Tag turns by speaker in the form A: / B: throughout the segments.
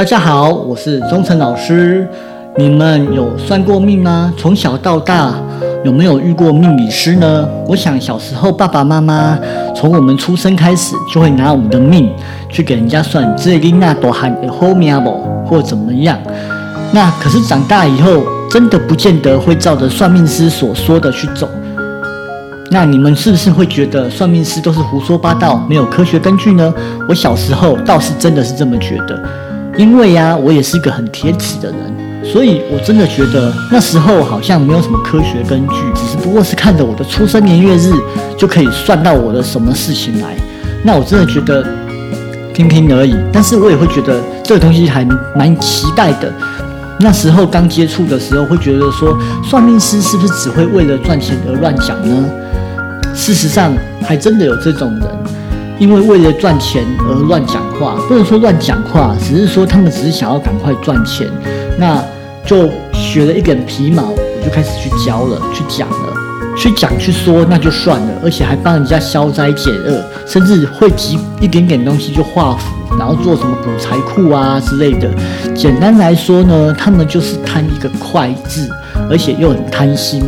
A: 大家好，我是钟诚老师。你们有算过命吗？从小到大有没有遇过命理师呢？我想小时候爸爸妈妈从我们出生开始就会拿我们的命去给人家算，这里那多喊后面不或怎么样。那可是长大以后真的不见得会照着算命师所说的去走。那你们是不是会觉得算命师都是胡说八道，没有科学根据呢？我小时候倒是真的是这么觉得，因为呀，我也是一个很铁齿的人，所以我真的觉得那时候好像没有什么科学根据，只是不过是看着我的出生年月日就可以算到我的什么事情来。那我真的觉得听听而已，但是我也会觉得这个东西还蛮期待的。那时候刚接触的时候，会觉得说算命师是不是只会为了赚钱而乱讲呢？事实上，还真的有这种人，因为为了赚钱而乱讲话。不能说乱讲话，只是说他们只是想要赶快赚钱，那就学了一点皮毛，我就开始去教了，去讲了，去讲去说，那就算了，而且还帮人家消灾解厄，甚至会集一点点东西就画符，然后做什么补财库啊之类的。简单来说呢，他们就是贪一个快字，而且又很贪心。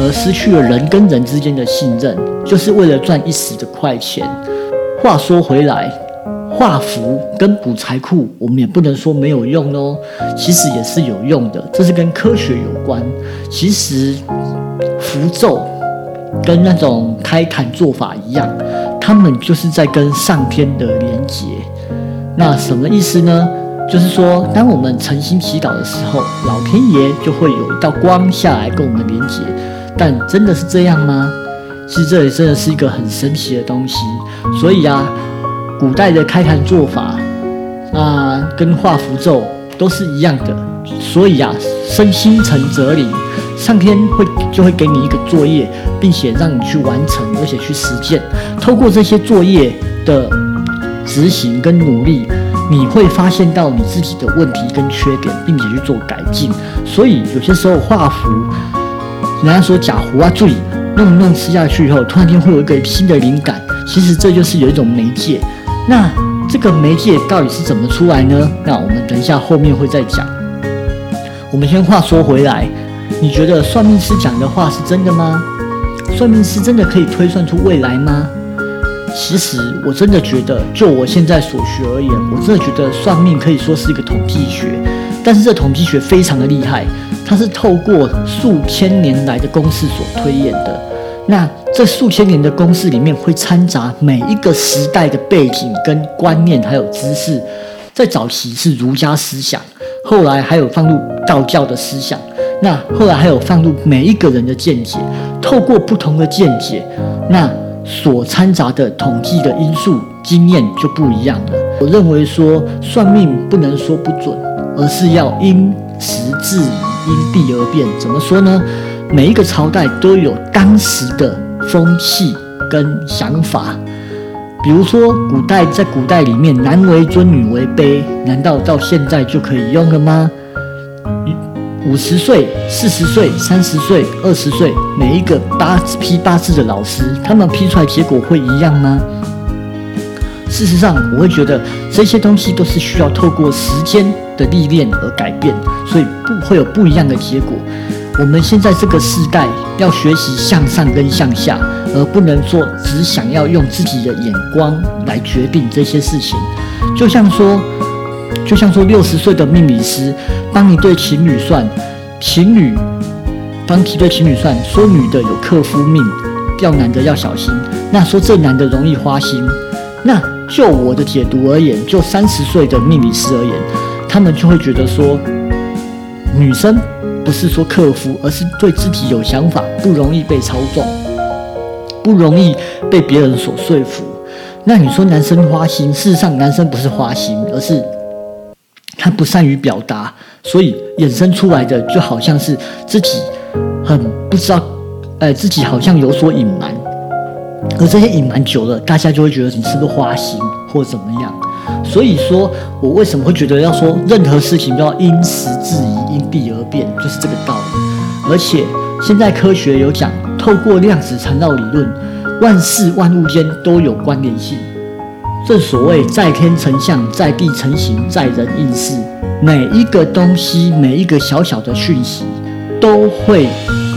A: 而失去了人跟人之间的信任，就是为了赚一时的快钱。话说回来，画符跟补财库，我们也不能说没有用哦，其实也是有用的，这是跟科学有关。其实符咒跟那种开坛做法一样，他们就是在跟上天的连接。那什么意思呢？就是说，当我们诚心祈祷的时候，老天爷就会有一道光下来跟我们连接。但真的是这样吗？其实这里真的是一个很神奇的东西。所以啊，古代的开坛做法啊，跟画符咒都是一样的。所以啊，身心诚则灵，上天会就会给你一个作业，并且让你去完成，而且去实践。透过这些作业的执行跟努力，你会发现到你自己的问题跟缺点，并且去做改进。所以有些时候画符。人家说假胡啊，注意弄弄吃下去以后，突然间会有一个新的灵感。其实这就是有一种媒介。那这个媒介到底是怎么出来呢？那我们等一下后面会再讲。我们先话说回来，你觉得算命师讲的话是真的吗？算命师真的可以推算出未来吗？其实我真的觉得，就我现在所学而言，我真的觉得算命可以说是一个统计学。但是这统计学非常的厉害。它是透过数千年来的公式所推演的，那这数千年的公式里面会掺杂每一个时代的背景跟观念，还有知识。在早期是儒家思想，后来还有放入道教的思想，那后来还有放入每一个人的见解。透过不同的见解，那所掺杂的统计的因素经验就不一样了。我认为说算命不能说不准，而是要因时制宜。因地而变，怎么说呢？每一个朝代都有当时的风气跟想法。比如说，古代在古代里面，男为尊，女为卑，难道到现在就可以用了吗？五十岁、四十岁、三十岁、二十岁，每一个八字批八字的老师，他们批出来结果会一样吗？事实上，我会觉得这些东西都是需要透过时间的历练而改变，所以不会有不一样的结果。我们现在这个时代要学习向上跟向下，而不能说只想要用自己的眼光来决定这些事情。就像说，就像说六十岁的命理师帮一对情侣算，情侣帮一对情侣算，说女的有克夫命，要男的要小心。那说这男的容易花心，那。就我的解读而言，就三十岁的命理师而言，他们就会觉得说，女生不是说克夫，而是对自己有想法，不容易被操纵，不容易被别人所说服。那你说男生花心，事实上男生不是花心，而是他不善于表达，所以衍生出来的就好像是自己很不知道，哎，自己好像有所隐瞒。而这些隐瞒久了，大家就会觉得你是不是花心或怎么样？所以说我为什么会觉得要说任何事情都要因时制宜、因地而变，就是这个道理。而且现在科学有讲，透过量子缠绕理论，万事万物间都有关联性。正所谓在天成象，在地成形，在人应事。每一个东西，每一个小小的讯息，都会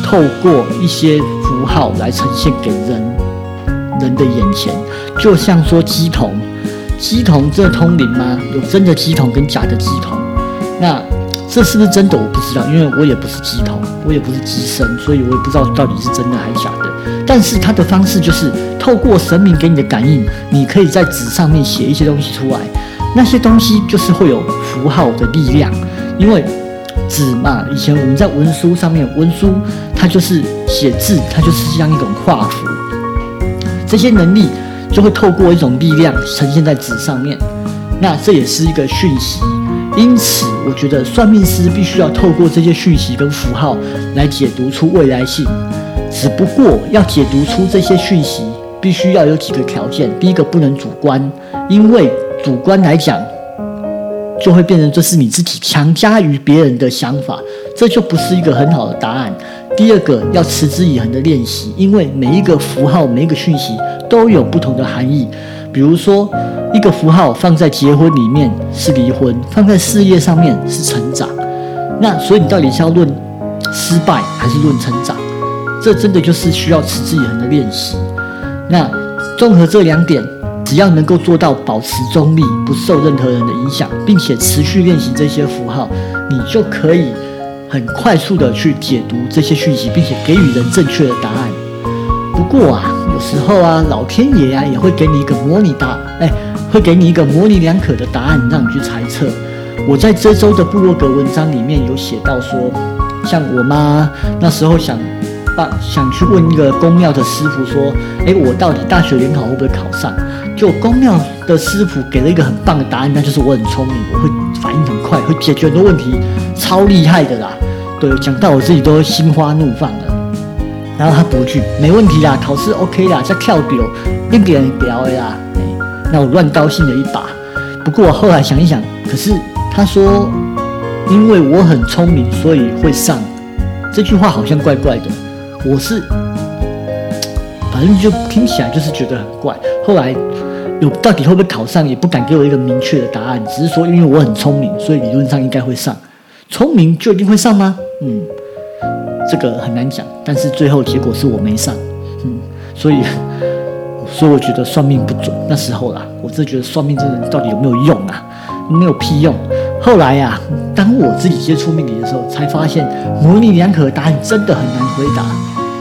A: 透过一些符号来呈现给人人的眼前。就像说鸡同，鸡同这通灵吗？有真的鸡同跟假的鸡同？那这是不是真的？我不知道，因为我也不是鸡同，我也不是鸡生，所以我也不知道到底是真的还是假的。但是它的方式就是透过神明给你的感应，你可以在纸上面写一些东西出来，那些东西就是会有符号的力量，因为纸嘛，以前我们在文书上面，文书它就是写字，它就是像一种画符，这些能力就会透过一种力量呈现在纸上面，那这也是一个讯息。因此，我觉得算命师必须要透过这些讯息跟符号来解读出未来性。只不过要解读出这些讯息，必须要有几个条件。第一个，不能主观，因为主观来讲，就会变成这是你自己强加于别人的想法，这就不是一个很好的答案。第二个，要持之以恒的练习，因为每一个符号、每一个讯息都有不同的含义。比如说，一个符号放在结婚里面是离婚，放在事业上面是成长。那所以你到底是要论失败还是论成长？这真的就是需要持之以恒的练习。那综合这两点，只要能够做到保持中立，不受任何人的影响，并且持续练习这些符号，你就可以很快速的去解读这些讯息，并且给予人正确的答案。不过啊。有时候啊，老天爷啊也会给你一个模拟答，哎，会给你一个模棱两可的答案，让你去猜测。我在这周的部落格文章里面有写到说，像我妈那时候想，办想去问一个公庙的师傅说，哎，我到底大学联考会不会考上？就公庙的师傅给了一个很棒的答案，那就是我很聪明，我会反应很快，会解决很多问题，超厉害的啦。对，讲到我自己都心花怒放了。然后他补句，没问题啦，考试 OK 啦，再跳表，另别人表的啦。哎，那我乱高兴了一把。不过我后来想一想，可是他说，因为我很聪明，所以会上。这句话好像怪怪的。我是，反正就听起来就是觉得很怪。后来有到底会不会考上，也不敢给我一个明确的答案，只是说因为我很聪明，所以理论上应该会上。聪明就一定会上吗？嗯。这个很难讲，但是最后结果是我没上，嗯，所以，所以我觉得算命不准。那时候啦，我真的觉得算命这人到底有没有用啊？没有屁用。后来呀，当我自己接触命理的时候，才发现模棱两可的答案真的很难回答。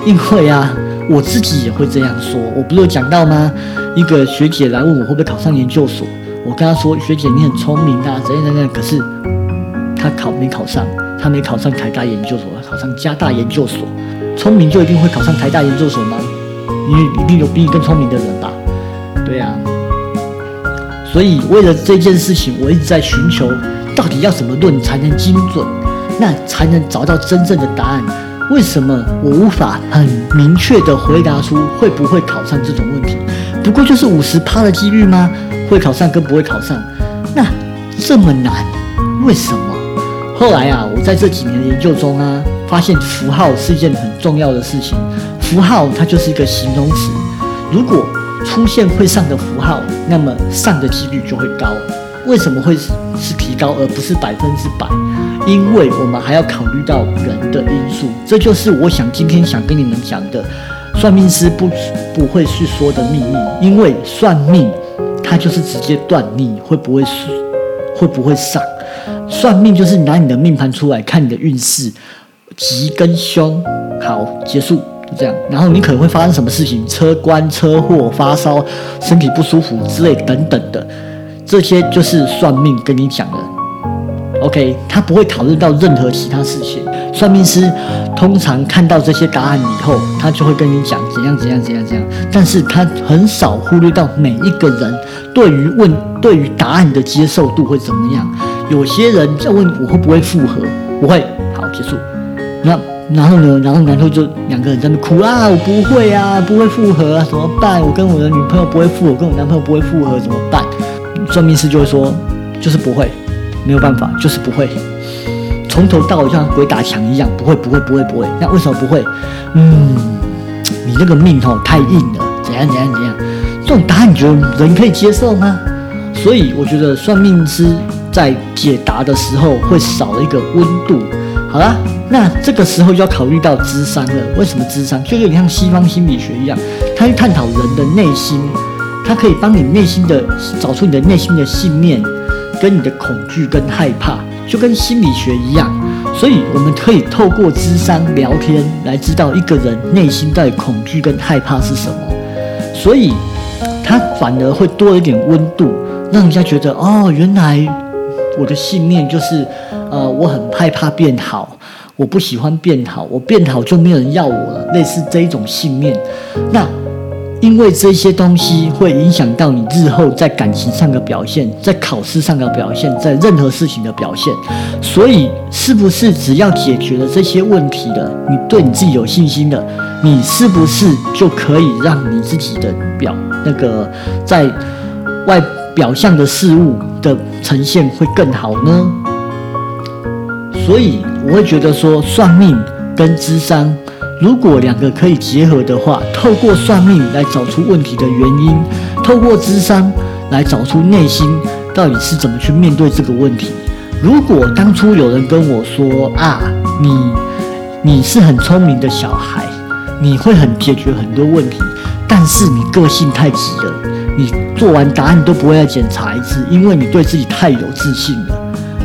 A: 因为啊，我自己也会这样说。我不是有讲到吗？一个学姐来问我会不会考上研究所，我跟她说：“学姐，你很聪明啊，怎样怎样。”可是她考没考上。他没考上台大研究所，他考上加大研究所。聪明就一定会考上台大研究所吗？因为一定有比你更聪明的人吧？对呀。所以为了这件事情，我一直在寻求，到底要怎么论才能精准，那才能找到真正的答案？为什么我无法很明确的回答出会不会考上这种问题？不过就是五十趴的几率吗？会考上跟不会考上，那这么难，为什么？后来啊，我在这几年的研究中啊，发现符号是一件很重要的事情。符号它就是一个形容词，如果出现会上的符号，那么上的几率就会高。为什么会是提高而不是百分之百？因为我们还要考虑到人的因素。这就是我想今天想跟你们讲的，算命师不不会去说的秘密。因为算命，它就是直接断你会不会是会不会上。算命就是拿你的命盘出来看你的运势，吉跟凶，好结束这样。然后你可能会发生什么事情，车关、车祸、发烧、身体不舒服之类等等的，这些就是算命跟你讲的。OK，他不会讨论到任何其他事情。算命师通常看到这些答案以后，他就会跟你讲怎样怎样怎样怎样，但是他很少忽略到每一个人对于问对于答案的接受度会怎么样。有些人在问我会不会复合，不会，好结束。那然后呢？然后然后就两个人在那哭啊，我不会啊，不会复合啊，怎么办？我跟我的女朋友不会复合，跟我男朋友不会复合，怎么办？算命师就会说，就是不会，没有办法，就是不会，从头到尾就像鬼打墙一样，不会，不会，不会，不会。那为什么不会？嗯，你这个命吼太硬了，怎样怎样怎样。这种答案你觉得人可以接受吗？所以我觉得算命师在解答的时候会少了一个温度。好啦，那这个时候就要考虑到智商了。为什么智商？就有点像西方心理学一样，它去探讨人的内心，它可以帮你内心的找出你的内心的信念，跟你的恐惧跟害怕，就跟心理学一样。所以我们可以透过智商聊天来知道一个人内心在恐惧跟害怕是什么。所以他反而会多一点温度。让人家觉得哦，原来我的信念就是，呃，我很害怕变好，我不喜欢变好，我变好就没有人要我了，类似这一种信念。那因为这些东西会影响到你日后在感情上的表现，在考试上的表现，在任何事情的表现。所以，是不是只要解决了这些问题了，你对你自己有信心了，你是不是就可以让你自己的表那个在外？表象的事物的呈现会更好呢，所以我会觉得说，算命跟智商，如果两个可以结合的话，透过算命来找出问题的原因，透过智商来找出内心到底是怎么去面对这个问题。如果当初有人跟我说啊，你你是很聪明的小孩，你会很解决很多问题，但是你个性太急了。你做完答案都不会再检查一次，因为你对自己太有自信了。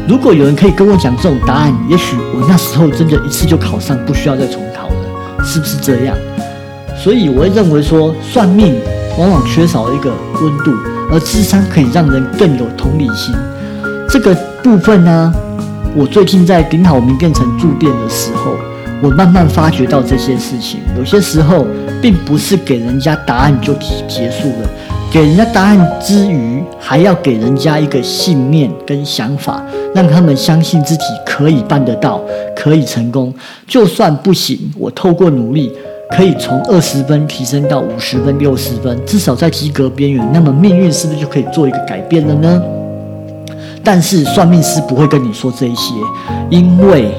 A: 如果有人可以跟我讲这种答案，也许我那时候真的一次就考上，不需要再重，是不是这样？所以我会认为说，算命往往缺少一个温度，而智商可以让人更有同理心。这个部分呢，我最近在顶好名变成住店的时候，我慢慢发觉到这些事情，有些时候并不是给人家答案就结束了。给人家答案之余，还要给人家一个信念跟想法，让他们相信自己可以办得到，可以成功。就算不行，我透过努力，可以从二十分提升到五十分、六十分，至少在及格边缘。那么命运是不是就可以做一个改变了呢？但是算命师不会跟你说这一些，因为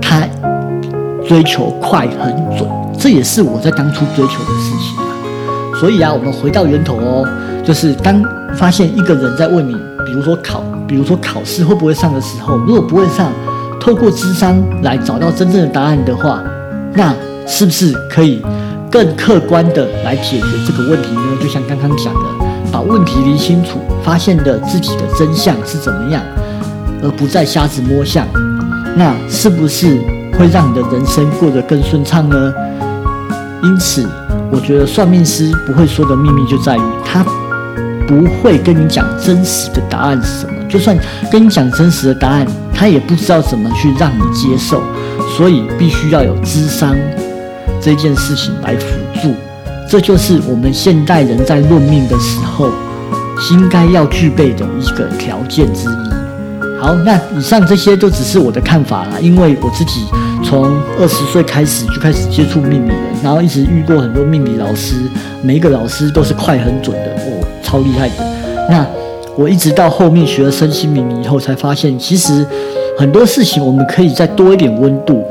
A: 他追求快、很准，这也是我在当初追求的事情。所以啊，我们回到源头哦，就是当发现一个人在问你，比如说考，比如说考试会不会上的时候，如果不会上，透过智商来找到真正的答案的话，那是不是可以更客观的来解决这个问题呢？就像刚刚讲的，把问题理清楚，发现的自己的真相是怎么样，而不再瞎子摸象，那是不是会让你的人生过得更顺畅呢？因此。我觉得算命师不会说的秘密就在于，他不会跟你讲真实的答案是什么。就算跟你讲真实的答案，他也不知道怎么去让你接受。所以必须要有智商这件事情来辅助。这就是我们现代人在论命的时候，应该要具备的一个条件之一。好，那以上这些都只是我的看法啦，因为我自己从二十岁开始就开始接触命理，然后一直遇过很多命理老师，每一个老师都是快很准的，哦，超厉害的。那我一直到后面学了身心灵以后，才发现其实很多事情我们可以再多一点温度，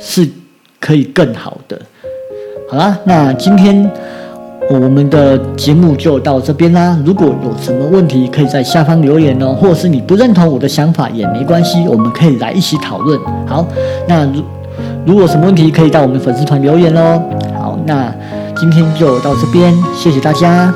A: 是可以更好的。好啦，那今天。我们的节目就到这边啦。如果有什么问题，可以在下方留言哦，或者是你不认同我的想法也没关系，我们可以来一起讨论。好，那如如果什么问题，可以到我们粉丝团留言哦。好，那今天就到这边，谢谢大家。